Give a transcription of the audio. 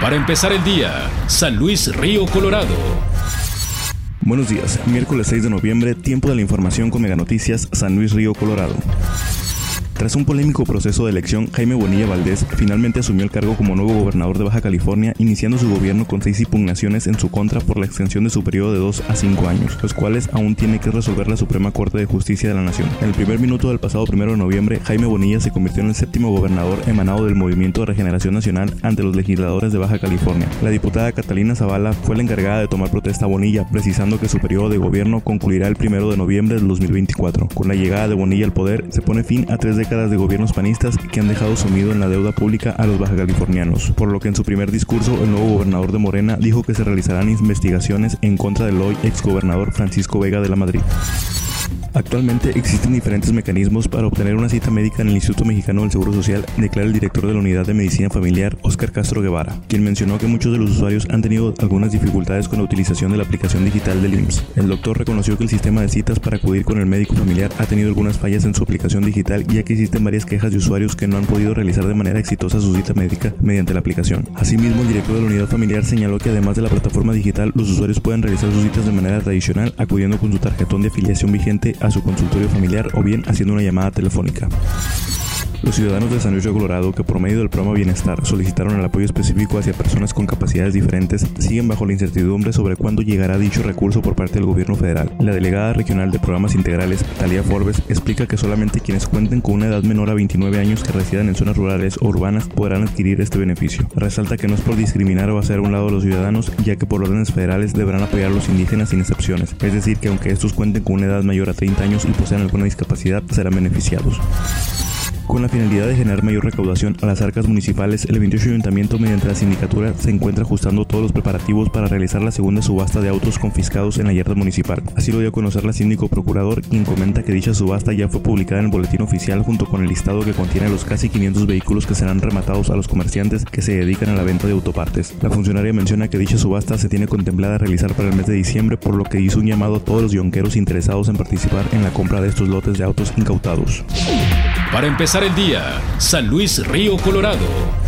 Para empezar el día, San Luis Río Colorado. Buenos días, miércoles 6 de noviembre, tiempo de la información con Mega Noticias, San Luis Río Colorado. Tras un polémico proceso de elección, Jaime Bonilla Valdés finalmente asumió el cargo como nuevo gobernador de Baja California, iniciando su gobierno con seis impugnaciones en su contra por la extensión de su periodo de dos a cinco años, los cuales aún tiene que resolver la Suprema Corte de Justicia de la Nación. En el primer minuto del pasado primero de noviembre, Jaime Bonilla se convirtió en el séptimo gobernador emanado del Movimiento de Regeneración Nacional ante los legisladores de Baja California. La diputada Catalina Zavala fue la encargada de tomar protesta a Bonilla, precisando que su periodo de gobierno concluirá el primero de noviembre del 2024. Con la llegada de Bonilla al poder, se pone fin a tres décadas de gobiernos panistas que han dejado sumido en la deuda pública a los bajacalifornianos, por lo que en su primer discurso el nuevo gobernador de Morena dijo que se realizarán investigaciones en contra del hoy exgobernador Francisco Vega de la Madrid. Actualmente existen diferentes mecanismos para obtener una cita médica en el Instituto Mexicano del Seguro Social, declara el director de la Unidad de Medicina Familiar, Oscar Castro Guevara, quien mencionó que muchos de los usuarios han tenido algunas dificultades con la utilización de la aplicación digital del IMSS. El doctor reconoció que el sistema de citas para acudir con el médico familiar ha tenido algunas fallas en su aplicación digital, ya que existen varias quejas de usuarios que no han podido realizar de manera exitosa su cita médica mediante la aplicación. Asimismo, el director de la unidad familiar señaló que además de la plataforma digital, los usuarios pueden realizar sus citas de manera tradicional acudiendo con su tarjetón de afiliación vigente a su consultorio familiar o bien haciendo una llamada telefónica. Los ciudadanos de San Luis de Colorado que por medio del programa Bienestar solicitaron el apoyo específico hacia personas con capacidades diferentes siguen bajo la incertidumbre sobre cuándo llegará dicho recurso por parte del gobierno federal. La delegada regional de programas integrales, Talia Forbes, explica que solamente quienes cuenten con una edad menor a 29 años que residan en zonas rurales o urbanas podrán adquirir este beneficio. Resalta que no es por discriminar o hacer a un lado a los ciudadanos, ya que por órdenes federales deberán apoyar a los indígenas sin excepciones, es decir, que aunque estos cuenten con una edad mayor a 30 años y posean alguna discapacidad, serán beneficiados. Con la finalidad de generar mayor recaudación a las arcas municipales, el 28 Ayuntamiento mediante la sindicatura se encuentra ajustando todos los preparativos para realizar la segunda subasta de autos confiscados en la yarda municipal. Así lo dio a conocer la síndico procurador, quien comenta que dicha subasta ya fue publicada en el boletín oficial junto con el listado que contiene los casi 500 vehículos que serán rematados a los comerciantes que se dedican a la venta de autopartes. La funcionaria menciona que dicha subasta se tiene contemplada realizar para el mes de diciembre, por lo que hizo un llamado a todos los yonqueros interesados en participar en la compra de estos lotes de autos incautados. Para empezar el día, San Luis Río Colorado.